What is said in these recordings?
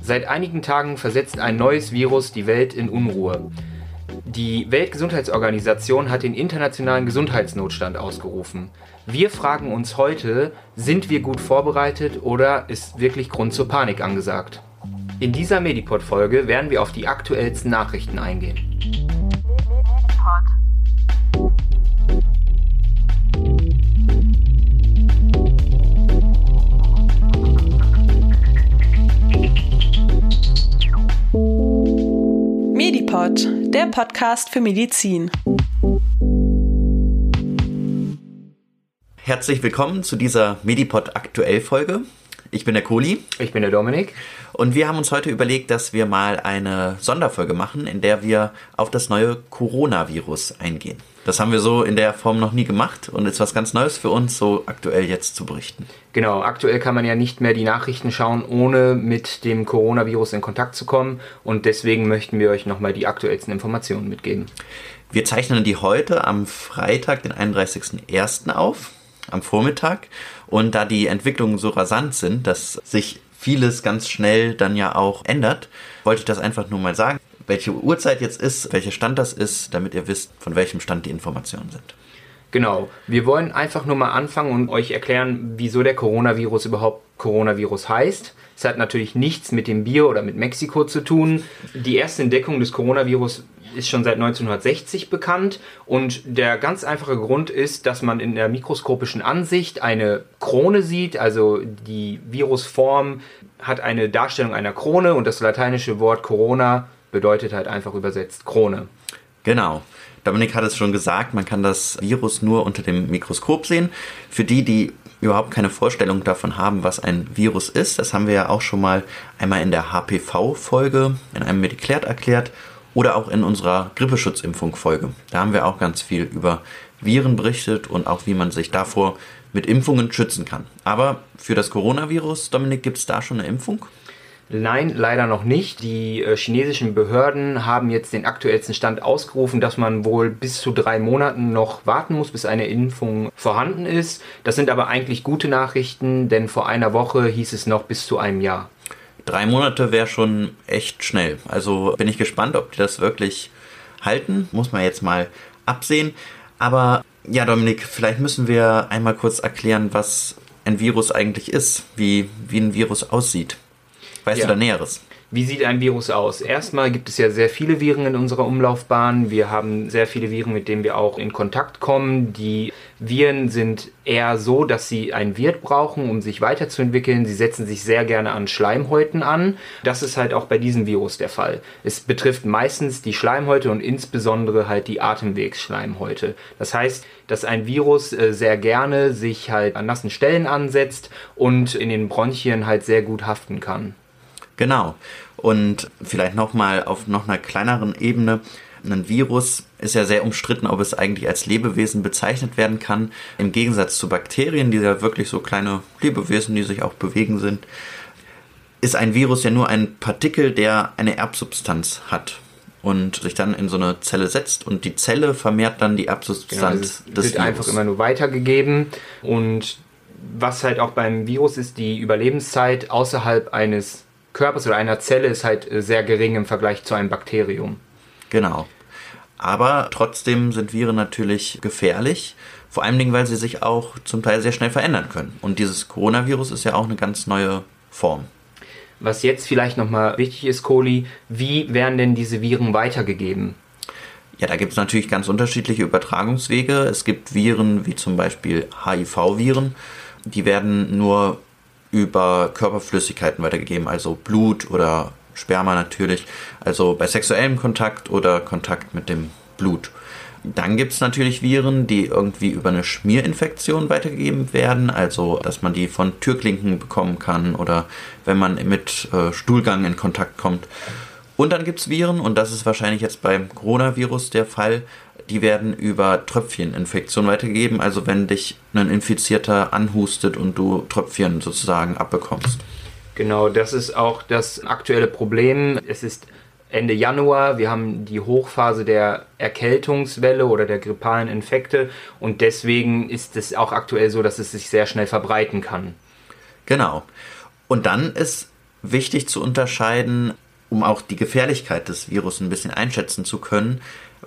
Seit einigen Tagen versetzt ein neues Virus die Welt in Unruhe. Die Weltgesundheitsorganisation hat den internationalen Gesundheitsnotstand ausgerufen. Wir fragen uns heute, sind wir gut vorbereitet oder ist wirklich Grund zur Panik angesagt? In dieser Medipod-Folge werden wir auf die aktuellsten Nachrichten eingehen. Der Podcast für Medizin. Herzlich willkommen zu dieser Medipod Aktuell Folge. Ich bin der Kohli. Ich bin der Dominik. Und wir haben uns heute überlegt, dass wir mal eine Sonderfolge machen, in der wir auf das neue Coronavirus eingehen. Das haben wir so in der Form noch nie gemacht und ist was ganz Neues für uns, so aktuell jetzt zu berichten. Genau, aktuell kann man ja nicht mehr die Nachrichten schauen, ohne mit dem Coronavirus in Kontakt zu kommen. Und deswegen möchten wir euch nochmal die aktuellsten Informationen mitgeben. Wir zeichnen die heute am Freitag, den 31.01. auf am Vormittag. Und da die Entwicklungen so rasant sind, dass sich vieles ganz schnell dann ja auch ändert, wollte ich das einfach nur mal sagen, welche Uhrzeit jetzt ist, welcher Stand das ist, damit ihr wisst, von welchem Stand die Informationen sind. Genau, wir wollen einfach nur mal anfangen und euch erklären, wieso der Coronavirus überhaupt Coronavirus heißt. Es hat natürlich nichts mit dem Bier oder mit Mexiko zu tun. Die erste Entdeckung des Coronavirus ist schon seit 1960 bekannt und der ganz einfache Grund ist, dass man in der mikroskopischen Ansicht eine Krone sieht, also die Virusform hat eine Darstellung einer Krone und das lateinische Wort Corona bedeutet halt einfach übersetzt Krone. Genau. Dominik hat es schon gesagt, man kann das Virus nur unter dem Mikroskop sehen. Für die, die überhaupt keine Vorstellung davon haben, was ein Virus ist, das haben wir ja auch schon mal einmal in der HPV-Folge in einem Mediklärt erklärt oder auch in unserer Grippeschutzimpfung-Folge. Da haben wir auch ganz viel über Viren berichtet und auch wie man sich davor mit Impfungen schützen kann. Aber für das Coronavirus, Dominik, gibt es da schon eine Impfung? Nein, leider noch nicht. Die äh, chinesischen Behörden haben jetzt den aktuellsten Stand ausgerufen, dass man wohl bis zu drei Monaten noch warten muss, bis eine Impfung vorhanden ist. Das sind aber eigentlich gute Nachrichten, denn vor einer Woche hieß es noch bis zu einem Jahr. Drei Monate wäre schon echt schnell. Also bin ich gespannt, ob die das wirklich halten. Muss man jetzt mal absehen. Aber ja, Dominik, vielleicht müssen wir einmal kurz erklären, was ein Virus eigentlich ist, wie, wie ein Virus aussieht. Weißt ja. du da Näheres? Wie sieht ein Virus aus? Erstmal gibt es ja sehr viele Viren in unserer Umlaufbahn. Wir haben sehr viele Viren, mit denen wir auch in Kontakt kommen. Die Viren sind eher so, dass sie ein Wirt brauchen, um sich weiterzuentwickeln. Sie setzen sich sehr gerne an Schleimhäuten an. Das ist halt auch bei diesem Virus der Fall. Es betrifft meistens die Schleimhäute und insbesondere halt die Atemwegsschleimhäute. Das heißt, dass ein Virus äh, sehr gerne sich halt an nassen Stellen ansetzt und in den Bronchien halt sehr gut haften kann. Genau. Und vielleicht nochmal auf noch einer kleineren Ebene. Ein Virus ist ja sehr umstritten, ob es eigentlich als Lebewesen bezeichnet werden kann. Im Gegensatz zu Bakterien, die ja wirklich so kleine Lebewesen, die sich auch bewegen sind, ist ein Virus ja nur ein Partikel, der eine Erbsubstanz hat und sich dann in so eine Zelle setzt und die Zelle vermehrt dann die Erbsubstanz genau, des wird Virus. einfach immer nur weitergegeben und was halt auch beim Virus ist, die Überlebenszeit außerhalb eines Körpers oder einer Zelle ist halt äh, sehr gering im Vergleich zu einem Bakterium. Genau. Aber trotzdem sind Viren natürlich gefährlich, vor allen Dingen, weil sie sich auch zum Teil sehr schnell verändern können. Und dieses Coronavirus ist ja auch eine ganz neue Form. Was jetzt vielleicht nochmal wichtig ist, Kohli, wie werden denn diese Viren weitergegeben? Ja, da gibt es natürlich ganz unterschiedliche Übertragungswege. Es gibt Viren wie zum Beispiel HIV-Viren, die werden nur über Körperflüssigkeiten weitergegeben, also Blut oder Sperma natürlich, also bei sexuellem Kontakt oder Kontakt mit dem Blut. Dann gibt es natürlich Viren, die irgendwie über eine Schmierinfektion weitergegeben werden, also dass man die von Türklinken bekommen kann oder wenn man mit äh, Stuhlgang in Kontakt kommt. Und dann gibt es Viren, und das ist wahrscheinlich jetzt beim Coronavirus der Fall, die werden über Tröpfcheninfektion weitergegeben. Also wenn dich ein Infizierter anhustet und du Tröpfchen sozusagen abbekommst. Genau, das ist auch das aktuelle Problem. Es ist Ende Januar. Wir haben die Hochphase der Erkältungswelle oder der grippalen Infekte und deswegen ist es auch aktuell so, dass es sich sehr schnell verbreiten kann. Genau. Und dann ist wichtig zu unterscheiden, um auch die Gefährlichkeit des Virus ein bisschen einschätzen zu können,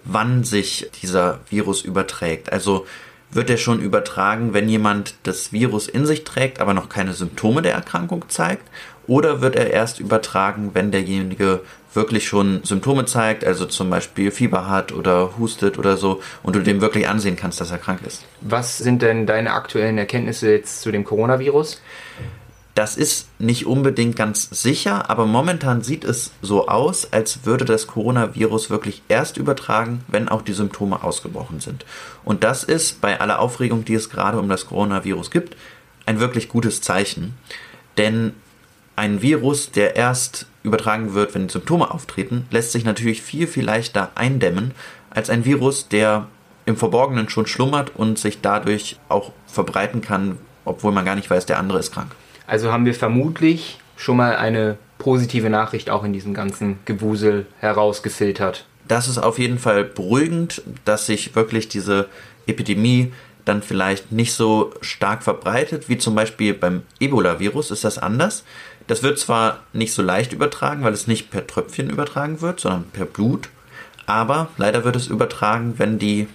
wann sich dieser Virus überträgt. Also wird er schon übertragen, wenn jemand das Virus in sich trägt, aber noch keine Symptome der Erkrankung zeigt? Oder wird er erst übertragen, wenn derjenige wirklich schon Symptome zeigt, also zum Beispiel Fieber hat oder hustet oder so, und du dem wirklich ansehen kannst, dass er krank ist? Was sind denn deine aktuellen Erkenntnisse jetzt zu dem Coronavirus? Das ist nicht unbedingt ganz sicher, aber momentan sieht es so aus, als würde das Coronavirus wirklich erst übertragen, wenn auch die Symptome ausgebrochen sind. Und das ist bei aller Aufregung, die es gerade um das Coronavirus gibt, ein wirklich gutes Zeichen. Denn ein Virus, der erst übertragen wird, wenn die Symptome auftreten, lässt sich natürlich viel, viel leichter eindämmen als ein Virus, der im Verborgenen schon schlummert und sich dadurch auch verbreiten kann, obwohl man gar nicht weiß, der andere ist krank. Also haben wir vermutlich schon mal eine positive Nachricht auch in diesem ganzen Gewusel herausgefiltert. Das ist auf jeden Fall beruhigend, dass sich wirklich diese Epidemie dann vielleicht nicht so stark verbreitet, wie zum Beispiel beim Ebola-Virus ist das anders. Das wird zwar nicht so leicht übertragen, weil es nicht per Tröpfchen übertragen wird, sondern per Blut, aber leider wird es übertragen, wenn die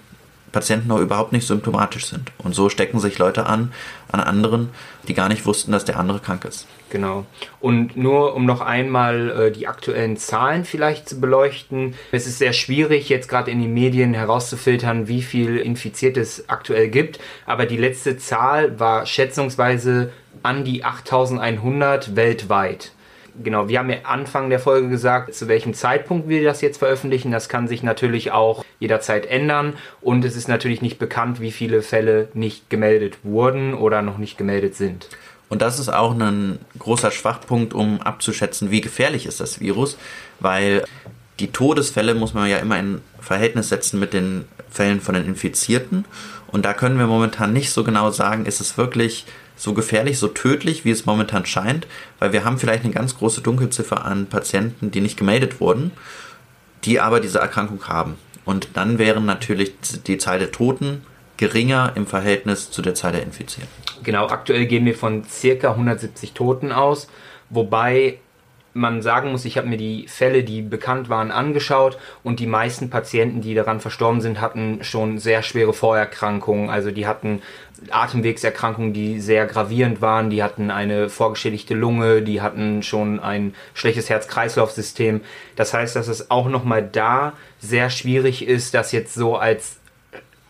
Patienten noch überhaupt nicht symptomatisch sind. Und so stecken sich Leute an, an anderen, die gar nicht wussten, dass der andere krank ist. Genau. Und nur um noch einmal äh, die aktuellen Zahlen vielleicht zu beleuchten. Es ist sehr schwierig, jetzt gerade in den Medien herauszufiltern, wie viel Infizierte es aktuell gibt. Aber die letzte Zahl war schätzungsweise an die 8100 weltweit genau, wir haben ja Anfang der Folge gesagt, zu welchem Zeitpunkt wir das jetzt veröffentlichen. Das kann sich natürlich auch jederzeit ändern und es ist natürlich nicht bekannt, wie viele Fälle nicht gemeldet wurden oder noch nicht gemeldet sind. Und das ist auch ein großer Schwachpunkt, um abzuschätzen, wie gefährlich ist das Virus, weil die Todesfälle muss man ja immer in Verhältnis setzen mit den Fällen von den Infizierten. Und da können wir momentan nicht so genau sagen, ist es wirklich so gefährlich, so tödlich, wie es momentan scheint, weil wir haben vielleicht eine ganz große Dunkelziffer an Patienten, die nicht gemeldet wurden, die aber diese Erkrankung haben. Und dann wären natürlich die Zahl der Toten geringer im Verhältnis zu der Zahl der Infizierten. Genau, aktuell gehen wir von circa 170 Toten aus, wobei man sagen muss, ich habe mir die Fälle, die bekannt waren, angeschaut und die meisten Patienten, die daran verstorben sind, hatten schon sehr schwere Vorerkrankungen. Also die hatten Atemwegserkrankungen, die sehr gravierend waren, die hatten eine vorgeschädigte Lunge, die hatten schon ein schlechtes Herz-Kreislauf-System. Das heißt, dass es auch nochmal da sehr schwierig ist, das jetzt so als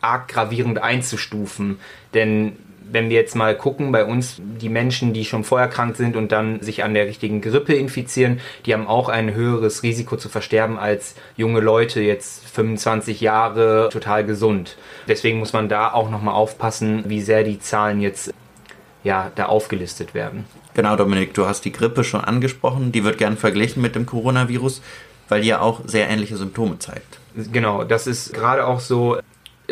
arg gravierend einzustufen. Denn wenn wir jetzt mal gucken, bei uns die Menschen, die schon vorher krank sind und dann sich an der richtigen Grippe infizieren, die haben auch ein höheres Risiko zu versterben als junge Leute, jetzt 25 Jahre, total gesund. Deswegen muss man da auch nochmal aufpassen, wie sehr die Zahlen jetzt ja, da aufgelistet werden. Genau, Dominik, du hast die Grippe schon angesprochen. Die wird gern verglichen mit dem Coronavirus, weil die ja auch sehr ähnliche Symptome zeigt. Genau, das ist gerade auch so,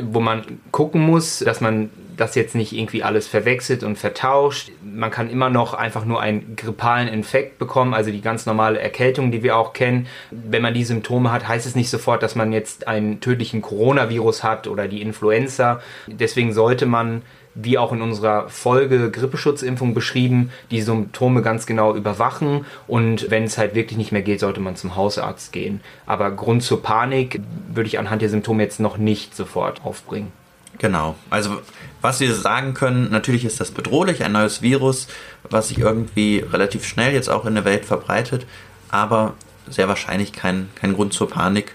wo man gucken muss, dass man das jetzt nicht irgendwie alles verwechselt und vertauscht. Man kann immer noch einfach nur einen grippalen Infekt bekommen, also die ganz normale Erkältung, die wir auch kennen. Wenn man die Symptome hat, heißt es nicht sofort, dass man jetzt einen tödlichen Coronavirus hat oder die Influenza. Deswegen sollte man wie auch in unserer Folge Grippeschutzimpfung beschrieben, die Symptome ganz genau überwachen und wenn es halt wirklich nicht mehr geht, sollte man zum Hausarzt gehen. Aber Grund zur Panik würde ich anhand der Symptome jetzt noch nicht sofort aufbringen. Genau. Also was wir sagen können, natürlich ist das bedrohlich, ein neues Virus, was sich irgendwie relativ schnell jetzt auch in der Welt verbreitet, aber sehr wahrscheinlich kein, kein Grund zur Panik.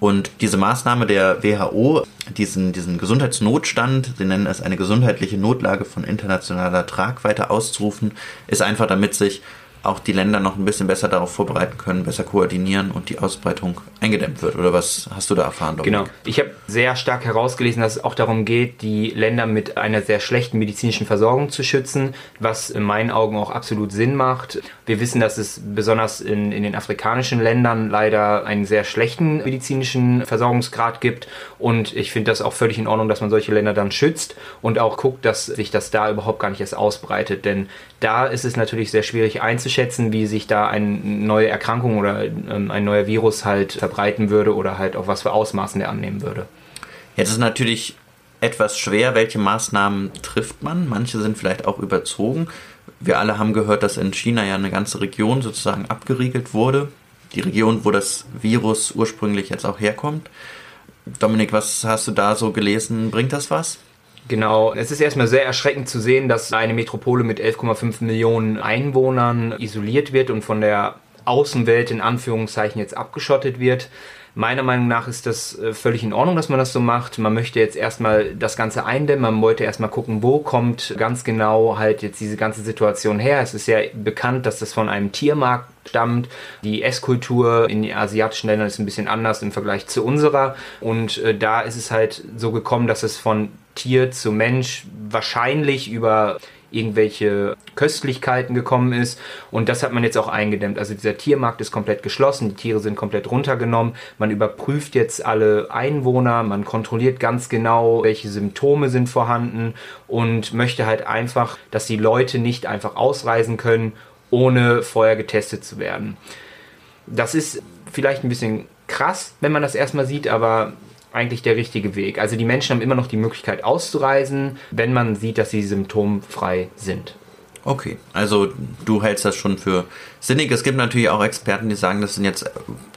Und diese Maßnahme der WHO, diesen, diesen Gesundheitsnotstand, sie nennen es eine gesundheitliche Notlage von internationaler Tragweite auszurufen, ist einfach damit sich auch die Länder noch ein bisschen besser darauf vorbereiten können, besser koordinieren und die Ausbreitung eingedämmt wird. Oder was hast du da erfahren? Dominik? Genau. Ich habe sehr stark herausgelesen, dass es auch darum geht, die Länder mit einer sehr schlechten medizinischen Versorgung zu schützen, was in meinen Augen auch absolut Sinn macht. Wir wissen, dass es besonders in, in den afrikanischen Ländern leider einen sehr schlechten medizinischen Versorgungsgrad gibt. Und ich finde das auch völlig in Ordnung, dass man solche Länder dann schützt und auch guckt, dass sich das da überhaupt gar nicht erst ausbreitet. Denn da ist es natürlich sehr schwierig einzuschätzen einschätzen, wie sich da eine neue Erkrankung oder ähm, ein neuer Virus halt verbreiten würde oder halt auch was für Ausmaßen der annehmen würde. Jetzt ist natürlich etwas schwer, welche Maßnahmen trifft man. Manche sind vielleicht auch überzogen. Wir alle haben gehört, dass in China ja eine ganze Region sozusagen abgeriegelt wurde. Die Region, wo das Virus ursprünglich jetzt auch herkommt. Dominik, was hast du da so gelesen? Bringt das was? Genau, es ist erstmal sehr erschreckend zu sehen, dass eine Metropole mit 11,5 Millionen Einwohnern isoliert wird und von der Außenwelt in Anführungszeichen jetzt abgeschottet wird. Meiner Meinung nach ist das äh, völlig in Ordnung, dass man das so macht. Man möchte jetzt erstmal das Ganze eindämmen. Man wollte erstmal gucken, wo kommt ganz genau halt jetzt diese ganze Situation her. Es ist ja bekannt, dass das von einem Tiermarkt stammt. Die Esskultur in den asiatischen Ländern ist ein bisschen anders im Vergleich zu unserer. Und äh, da ist es halt so gekommen, dass es von Tier zu Mensch wahrscheinlich über irgendwelche Köstlichkeiten gekommen ist. Und das hat man jetzt auch eingedämmt. Also dieser Tiermarkt ist komplett geschlossen, die Tiere sind komplett runtergenommen. Man überprüft jetzt alle Einwohner, man kontrolliert ganz genau, welche Symptome sind vorhanden und möchte halt einfach, dass die Leute nicht einfach ausreisen können, ohne vorher getestet zu werden. Das ist vielleicht ein bisschen krass, wenn man das erstmal sieht, aber eigentlich der richtige Weg. Also die Menschen haben immer noch die Möglichkeit auszureisen, wenn man sieht, dass sie symptomfrei sind. Okay, also du hältst das schon für sinnig. Es gibt natürlich auch Experten, die sagen, das sind jetzt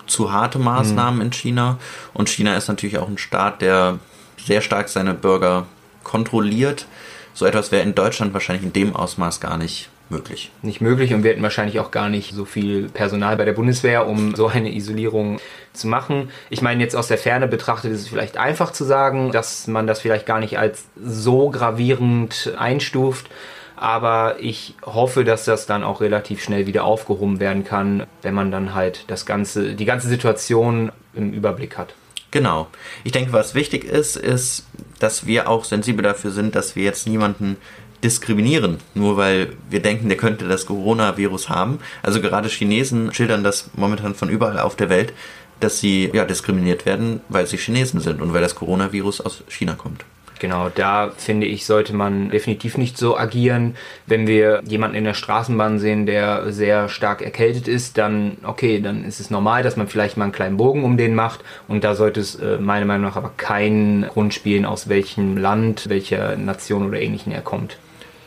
zu harte Maßnahmen mhm. in China. Und China ist natürlich auch ein Staat, der sehr stark seine Bürger kontrolliert. So etwas wäre in Deutschland wahrscheinlich in dem Ausmaß gar nicht möglich. Nicht möglich und wir hätten wahrscheinlich auch gar nicht so viel Personal bei der Bundeswehr, um so eine Isolierung zu machen. Ich meine, jetzt aus der Ferne betrachtet ist es vielleicht einfach zu sagen, dass man das vielleicht gar nicht als so gravierend einstuft. Aber ich hoffe, dass das dann auch relativ schnell wieder aufgehoben werden kann, wenn man dann halt das ganze, die ganze Situation im Überblick hat. Genau. Ich denke, was wichtig ist, ist, dass wir auch sensibel dafür sind, dass wir jetzt niemanden diskriminieren, nur weil wir denken, der könnte das Coronavirus haben. Also gerade Chinesen schildern das momentan von überall auf der Welt, dass sie ja diskriminiert werden, weil sie Chinesen sind und weil das Coronavirus aus China kommt. Genau, da finde ich, sollte man definitiv nicht so agieren. Wenn wir jemanden in der Straßenbahn sehen, der sehr stark erkältet ist, dann okay, dann ist es normal, dass man vielleicht mal einen kleinen Bogen um den macht. Und da sollte es äh, meiner Meinung nach aber keinen Grund spielen, aus welchem Land, welcher Nation oder ähnlichen er kommt.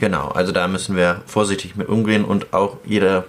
Genau, also da müssen wir vorsichtig mit umgehen und auch jeder,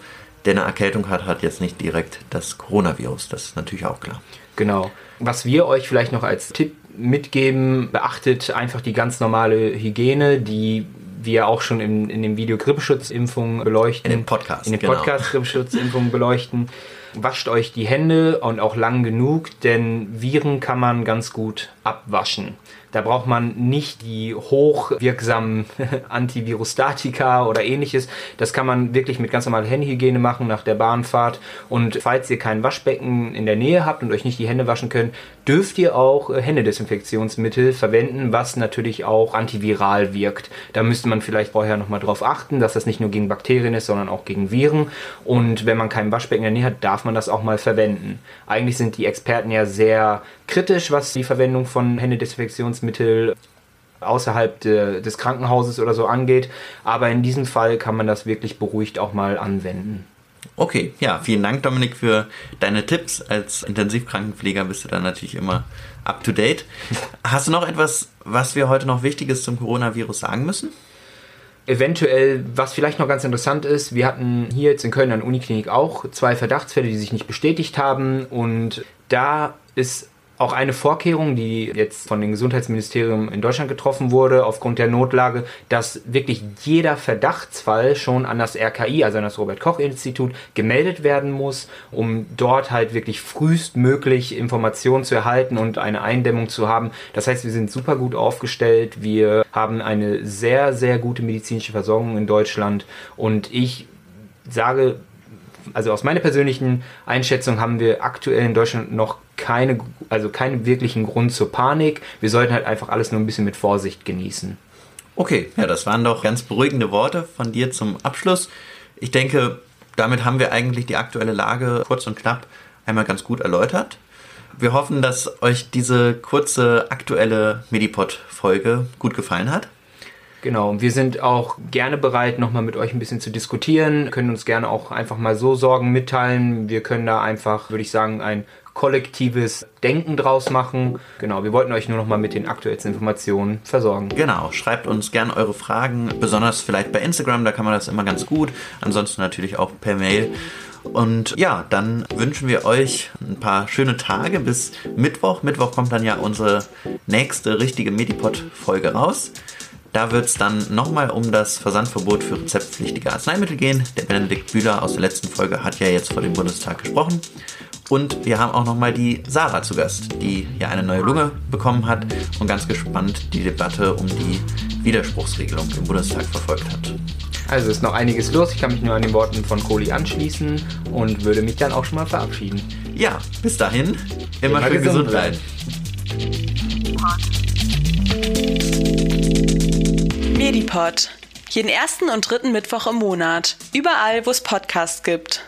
der eine Erkältung hat, hat jetzt nicht direkt das Coronavirus. Das ist natürlich auch klar. Genau. Was wir euch vielleicht noch als Tipp mitgeben, beachtet einfach die ganz normale Hygiene, die wir auch schon in, in dem Video Grippeschutzimpfung beleuchten. In dem Podcast. In dem genau. Podcast Grippeschutzimpfung beleuchten. Wascht euch die Hände und auch lang genug, denn Viren kann man ganz gut abwaschen. Da braucht man nicht die hochwirksamen Antivirustatika oder ähnliches. Das kann man wirklich mit ganz normaler Händehygiene machen nach der Bahnfahrt. Und falls ihr kein Waschbecken in der Nähe habt und euch nicht die Hände waschen könnt, dürft ihr auch äh, Händedesinfektionsmittel verwenden, was natürlich auch antiviral wirkt. Da müsste man vielleicht vorher nochmal drauf achten, dass das nicht nur gegen Bakterien ist, sondern auch gegen Viren. Und wenn man kein Waschbecken in der Nähe hat, darf man das auch mal verwenden. Eigentlich sind die Experten ja sehr kritisch, was die Verwendung von Händedesinfektionsmittel außerhalb de, des Krankenhauses oder so angeht. Aber in diesem Fall kann man das wirklich beruhigt auch mal anwenden. Okay, ja, vielen Dank, Dominik, für deine Tipps. Als Intensivkrankenpfleger bist du dann natürlich immer up to date. Hast du noch etwas, was wir heute noch Wichtiges zum Coronavirus sagen müssen? Eventuell, was vielleicht noch ganz interessant ist, wir hatten hier jetzt in Köln an der Uniklinik auch zwei Verdachtsfälle, die sich nicht bestätigt haben. Und da ist auch eine Vorkehrung, die jetzt von dem Gesundheitsministerium in Deutschland getroffen wurde, aufgrund der Notlage, dass wirklich jeder Verdachtsfall schon an das RKI, also an das Robert-Koch-Institut, gemeldet werden muss, um dort halt wirklich frühestmöglich Informationen zu erhalten und eine Eindämmung zu haben. Das heißt, wir sind super gut aufgestellt. Wir haben eine sehr, sehr gute medizinische Versorgung in Deutschland und ich sage also aus meiner persönlichen Einschätzung haben wir aktuell in Deutschland noch keine, also keinen wirklichen Grund zur Panik. Wir sollten halt einfach alles nur ein bisschen mit Vorsicht genießen. Okay, ja, das waren doch ganz beruhigende Worte von dir zum Abschluss. Ich denke, damit haben wir eigentlich die aktuelle Lage kurz und knapp einmal ganz gut erläutert. Wir hoffen, dass euch diese kurze aktuelle Medipod-Folge gut gefallen hat. Genau, wir sind auch gerne bereit, nochmal mit euch ein bisschen zu diskutieren, können uns gerne auch einfach mal so Sorgen mitteilen. Wir können da einfach, würde ich sagen, ein kollektives Denken draus machen. Genau, wir wollten euch nur noch mal mit den aktuellsten Informationen versorgen. Genau, schreibt uns gerne eure Fragen, besonders vielleicht bei Instagram, da kann man das immer ganz gut. Ansonsten natürlich auch per Mail. Und ja, dann wünschen wir euch ein paar schöne Tage bis Mittwoch. Mittwoch kommt dann ja unsere nächste richtige Medipod-Folge raus. Da wird es dann nochmal um das Versandverbot für rezeptpflichtige Arzneimittel gehen. Der Benedikt Bühler aus der letzten Folge hat ja jetzt vor dem Bundestag gesprochen. Und wir haben auch nochmal die Sarah zu Gast, die ja eine neue Lunge bekommen hat und ganz gespannt die Debatte um die Widerspruchsregelung im Bundestag verfolgt hat. Also ist noch einiges los. Ich kann mich nur an den Worten von Kohli anschließen und würde mich dann auch schon mal verabschieden. Ja, bis dahin. Immer, immer schön gesund bleiben. Medipod. Jeden ersten und dritten Mittwoch im Monat. Überall, wo es Podcasts gibt.